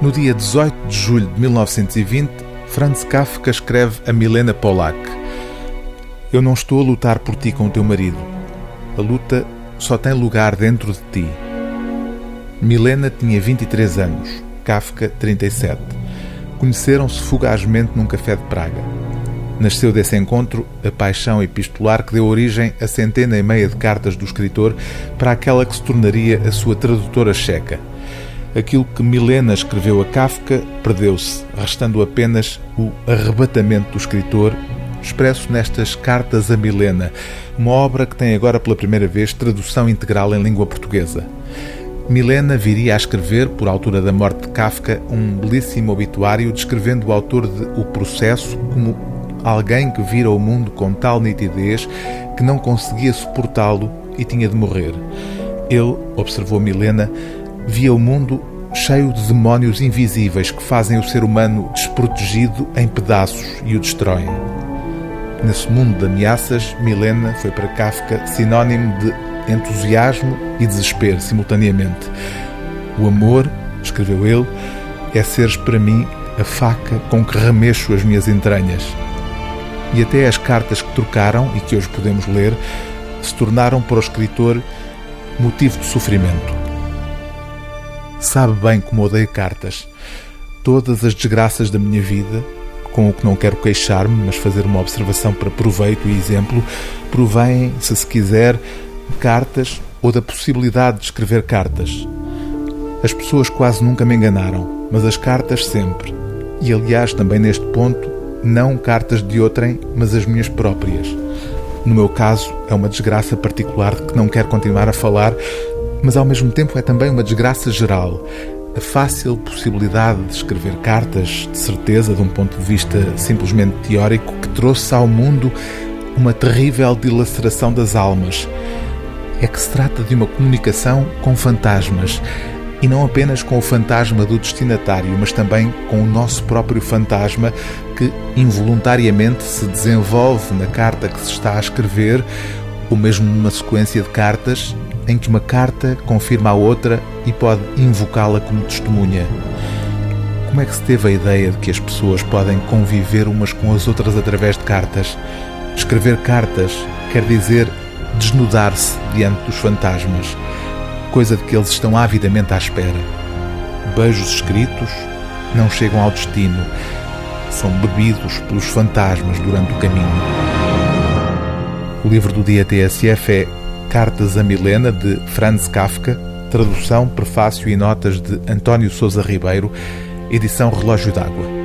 No dia 18 de julho de 1920, Franz Kafka escreve a Milena Polak: Eu não estou a lutar por ti com o teu marido. A luta só tem lugar dentro de ti. Milena tinha 23 anos, Kafka 37. Conheceram-se fugazmente num café de Praga. Nasceu desse encontro a paixão epistolar que deu origem a centena e meia de cartas do escritor para aquela que se tornaria a sua tradutora checa aquilo que Milena escreveu a Kafka perdeu-se, restando apenas o arrebatamento do escritor, expresso nestas Cartas a Milena, uma obra que tem agora pela primeira vez tradução integral em língua portuguesa. Milena viria a escrever, por altura da morte de Kafka, um belíssimo obituário descrevendo o autor de O Processo como alguém que vira o mundo com tal nitidez que não conseguia suportá-lo e tinha de morrer. Ele, observou Milena, via o mundo cheio de demónios invisíveis que fazem o ser humano desprotegido em pedaços e o destroem. Nesse mundo de ameaças, Milena foi para Kafka sinónimo de entusiasmo e desespero simultaneamente. O amor, escreveu ele, é seres para mim a faca com que remexo as minhas entranhas. E até as cartas que trocaram e que hoje podemos ler se tornaram para o escritor motivo de sofrimento. Sabe bem como odeio cartas. Todas as desgraças da minha vida, com o que não quero queixar-me, mas fazer uma observação para proveito e exemplo, provém, se se quiser, de cartas ou da possibilidade de escrever cartas. As pessoas quase nunca me enganaram, mas as cartas sempre. E aliás, também neste ponto, não cartas de outrem, mas as minhas próprias. No meu caso, é uma desgraça particular de que não quero continuar a falar, mas ao mesmo tempo é também uma desgraça geral. A fácil possibilidade de escrever cartas, de certeza, de um ponto de vista simplesmente teórico, que trouxe ao mundo uma terrível dilaceração das almas. É que se trata de uma comunicação com fantasmas. E não apenas com o fantasma do destinatário, mas também com o nosso próprio fantasma que involuntariamente se desenvolve na carta que se está a escrever, ou mesmo numa sequência de cartas em que uma carta confirma a outra e pode invocá-la como testemunha. Como é que se teve a ideia de que as pessoas podem conviver umas com as outras através de cartas? Escrever cartas quer dizer desnudar-se diante dos fantasmas, coisa de que eles estão avidamente à espera. Beijos escritos não chegam ao destino, são bebidos pelos fantasmas durante o caminho. O livro do dia TSF é Cartas a Milena, de Franz Kafka, tradução, prefácio e notas de António Sousa Ribeiro, edição Relógio d'Água.